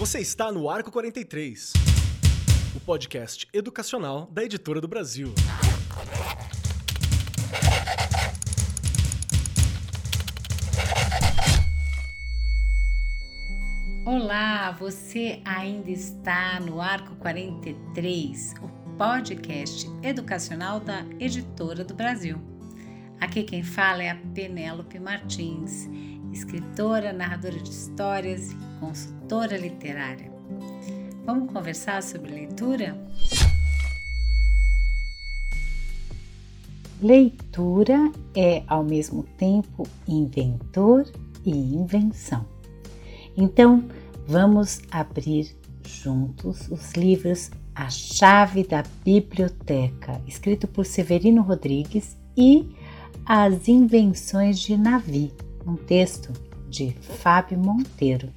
Você está no Arco 43, o podcast educacional da Editora do Brasil. Olá, você ainda está no Arco 43, o podcast educacional da Editora do Brasil. Aqui quem fala é a Penélope Martins, escritora, narradora de histórias e consultora literária. Vamos conversar sobre leitura? Leitura é ao mesmo tempo inventor e invenção. Então, vamos abrir juntos os livros A Chave da Biblioteca, escrito por Severino Rodrigues, e As Invenções de Navi, um texto de Fábio Monteiro.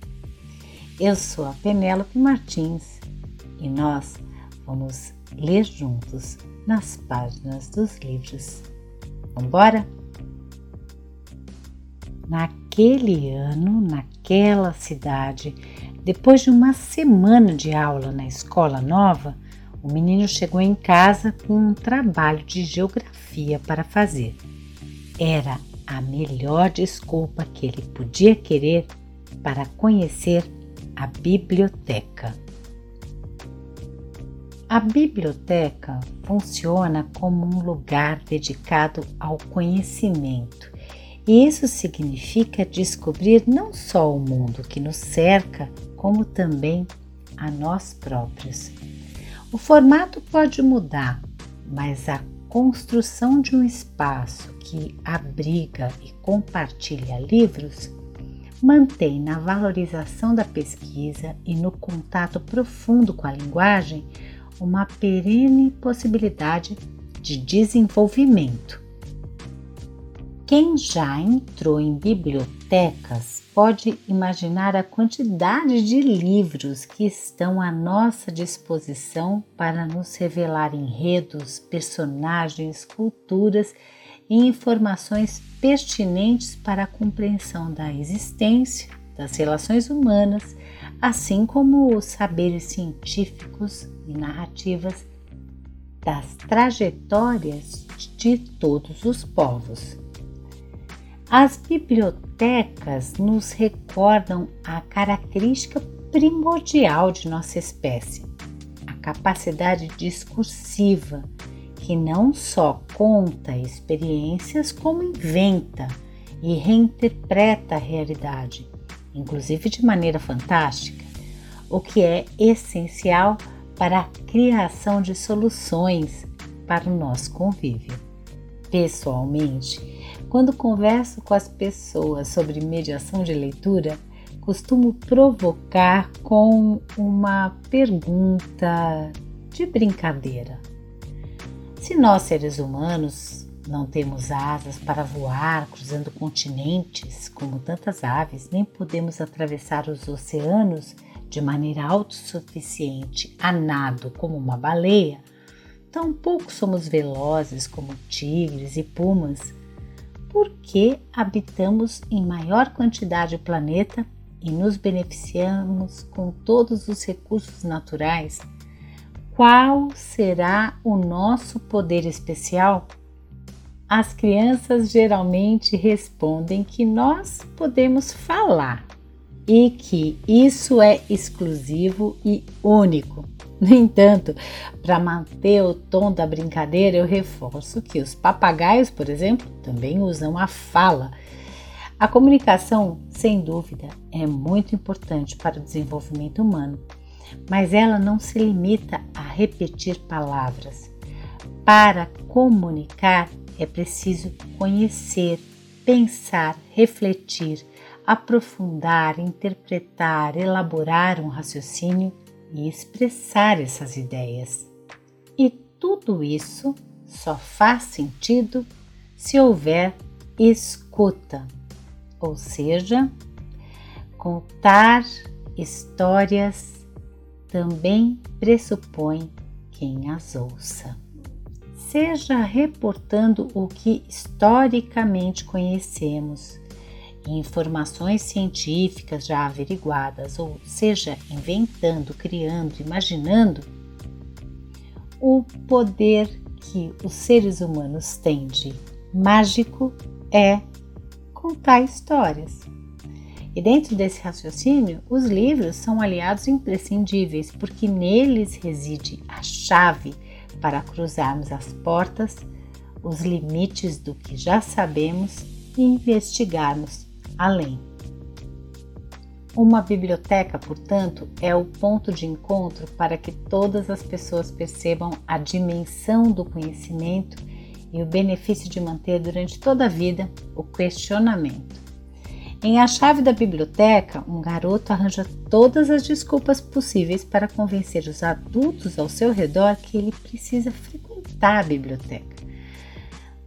Eu sou a Penélope Martins e nós vamos ler juntos nas páginas dos livros. Vamos embora? Naquele ano, naquela cidade, depois de uma semana de aula na escola nova, o menino chegou em casa com um trabalho de geografia para fazer. Era a melhor desculpa que ele podia querer para conhecer a biblioteca. A biblioteca funciona como um lugar dedicado ao conhecimento, e isso significa descobrir não só o mundo que nos cerca, como também a nós próprios. O formato pode mudar, mas a construção de um espaço que abriga e compartilha livros mantém na valorização da pesquisa e no contato profundo com a linguagem uma perene possibilidade de desenvolvimento. Quem já entrou em bibliotecas pode imaginar a quantidade de livros que estão à nossa disposição para nos revelar enredos, personagens, culturas informações pertinentes para a compreensão da existência, das relações humanas, assim como os saberes científicos e narrativas das trajetórias de todos os povos. As bibliotecas nos recordam a característica primordial de nossa espécie, a capacidade discursiva, que não só conta experiências, como inventa e reinterpreta a realidade, inclusive de maneira fantástica, o que é essencial para a criação de soluções para o nosso convívio. Pessoalmente, quando converso com as pessoas sobre mediação de leitura, costumo provocar com uma pergunta de brincadeira. Se nós seres humanos não temos asas para voar cruzando continentes como tantas aves, nem podemos atravessar os oceanos de maneira autossuficiente a nado como uma baleia, tampouco somos velozes como tigres e pumas. Porque habitamos em maior quantidade o planeta e nos beneficiamos com todos os recursos naturais, qual será o nosso poder especial? As crianças geralmente respondem que nós podemos falar e que isso é exclusivo e único. No entanto, para manter o tom da brincadeira, eu reforço que os papagaios, por exemplo, também usam a fala. A comunicação, sem dúvida, é muito importante para o desenvolvimento humano, mas ela não se limita a repetir palavras. Para comunicar é preciso conhecer, pensar, refletir, aprofundar, interpretar, elaborar um raciocínio e expressar essas ideias. E tudo isso só faz sentido se houver escuta, ou seja, contar histórias também pressupõe quem as ouça. Seja reportando o que historicamente conhecemos informações científicas já averiguadas, ou seja, inventando, criando, imaginando, o poder que os seres humanos têm de mágico é contar histórias. E dentro desse raciocínio, os livros são aliados imprescindíveis, porque neles reside a chave para cruzarmos as portas, os limites do que já sabemos e investigarmos além. Uma biblioteca, portanto, é o ponto de encontro para que todas as pessoas percebam a dimensão do conhecimento e o benefício de manter durante toda a vida o questionamento. Em A Chave da Biblioteca, um garoto arranja todas as desculpas possíveis para convencer os adultos ao seu redor que ele precisa frequentar a biblioteca.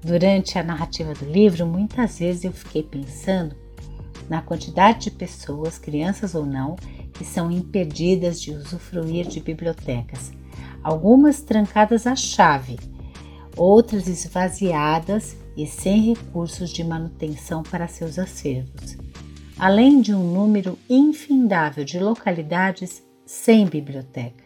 Durante a narrativa do livro, muitas vezes eu fiquei pensando na quantidade de pessoas, crianças ou não, que são impedidas de usufruir de bibliotecas, algumas trancadas à chave, outras esvaziadas e sem recursos de manutenção para seus acervos, além de um número infindável de localidades sem biblioteca.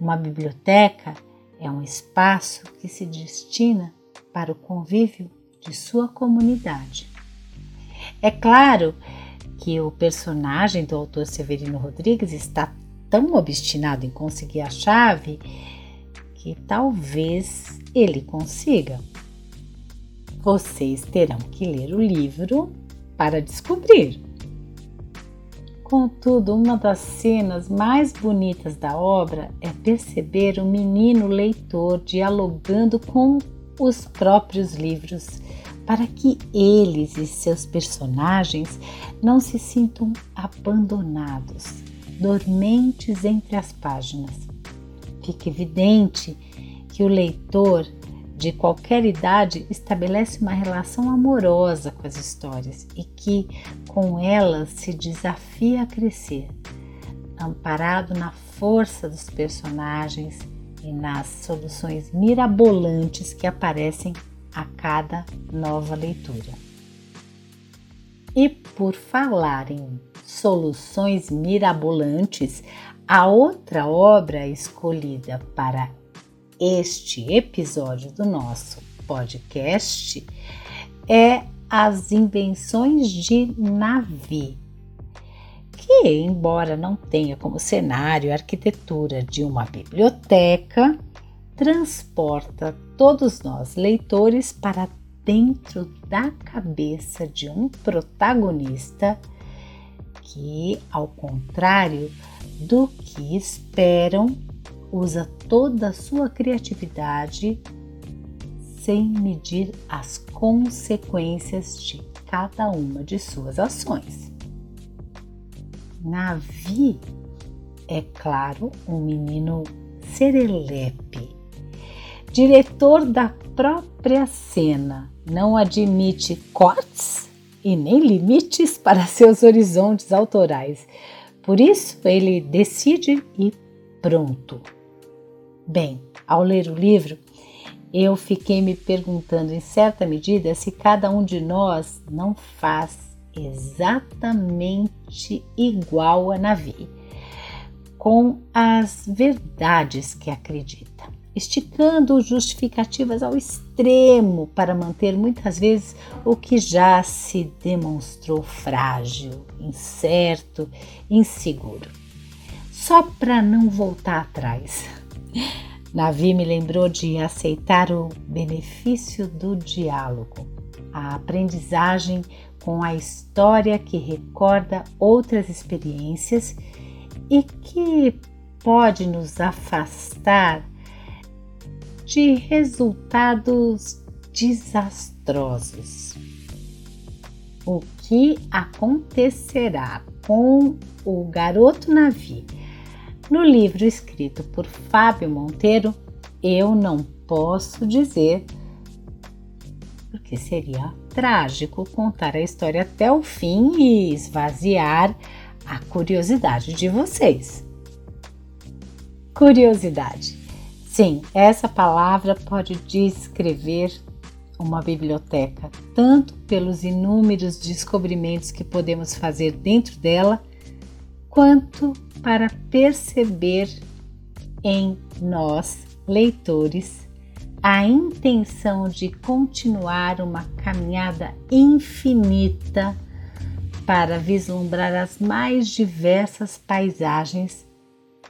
Uma biblioteca é um espaço que se destina para o convívio de sua comunidade. É claro que o personagem do autor Severino Rodrigues está tão obstinado em conseguir a chave que talvez ele consiga. Vocês terão que ler o livro para descobrir. Contudo, uma das cenas mais bonitas da obra é perceber o menino leitor dialogando com os próprios livros para que eles e seus personagens não se sintam abandonados, dormentes entre as páginas. Fica evidente que o leitor de qualquer idade estabelece uma relação amorosa com as histórias e que com elas se desafia a crescer, amparado na força dos personagens e nas soluções mirabolantes que aparecem a cada nova leitura. E por falar em soluções mirabolantes, a outra obra escolhida para este episódio do nosso podcast é As Invenções de Navi, que, embora não tenha como cenário a arquitetura de uma biblioteca, transporta todos nós, leitores, para dentro da cabeça de um protagonista que, ao contrário do que esperam, usa toda a sua criatividade sem medir as consequências de cada uma de suas ações. Navi é, claro, um menino serelepe diretor da própria cena, não admite cortes e nem limites para seus horizontes autorais. Por isso, ele decide e pronto. Bem, ao ler o livro, eu fiquei me perguntando em certa medida se cada um de nós não faz exatamente igual a Navi, com as verdades que acredita esticando justificativas ao extremo para manter muitas vezes o que já se demonstrou frágil, incerto, inseguro. Só para não voltar atrás. Navi me lembrou de aceitar o benefício do diálogo, a aprendizagem com a história que recorda outras experiências e que pode nos afastar de resultados desastrosos. O que acontecerá com o garoto Navi? No livro escrito por Fábio Monteiro, eu não posso dizer, porque seria trágico contar a história até o fim e esvaziar a curiosidade de vocês. Curiosidade. Sim, essa palavra pode descrever uma biblioteca, tanto pelos inúmeros descobrimentos que podemos fazer dentro dela, quanto para perceber em nós, leitores, a intenção de continuar uma caminhada infinita para vislumbrar as mais diversas paisagens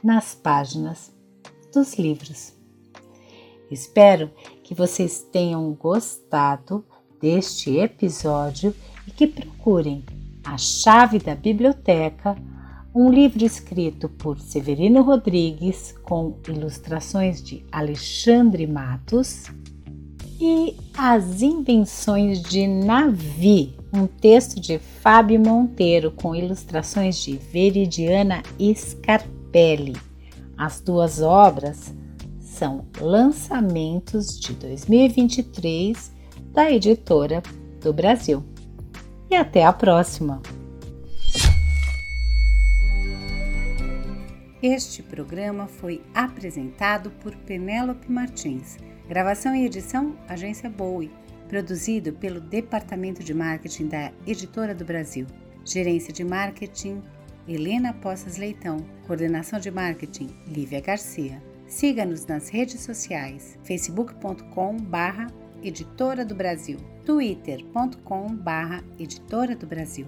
nas páginas dos livros. Espero que vocês tenham gostado deste episódio e que procurem A Chave da Biblioteca, um livro escrito por Severino Rodrigues com ilustrações de Alexandre Matos e As Invenções de Navi, um texto de Fábio Monteiro com ilustrações de Veridiana Scarpelli. As duas obras são lançamentos de 2023 da editora do Brasil. E até a próxima! Este programa foi apresentado por Penélope Martins. Gravação e edição Agência Bowie. Produzido pelo Departamento de Marketing da Editora do Brasil. Gerência de Marketing Helena Poças Leitão. Coordenação de Marketing Lívia Garcia. Siga-nos nas redes sociais: facebook.com barra Editora do Brasil, twitter.com barra Editora do Brasil,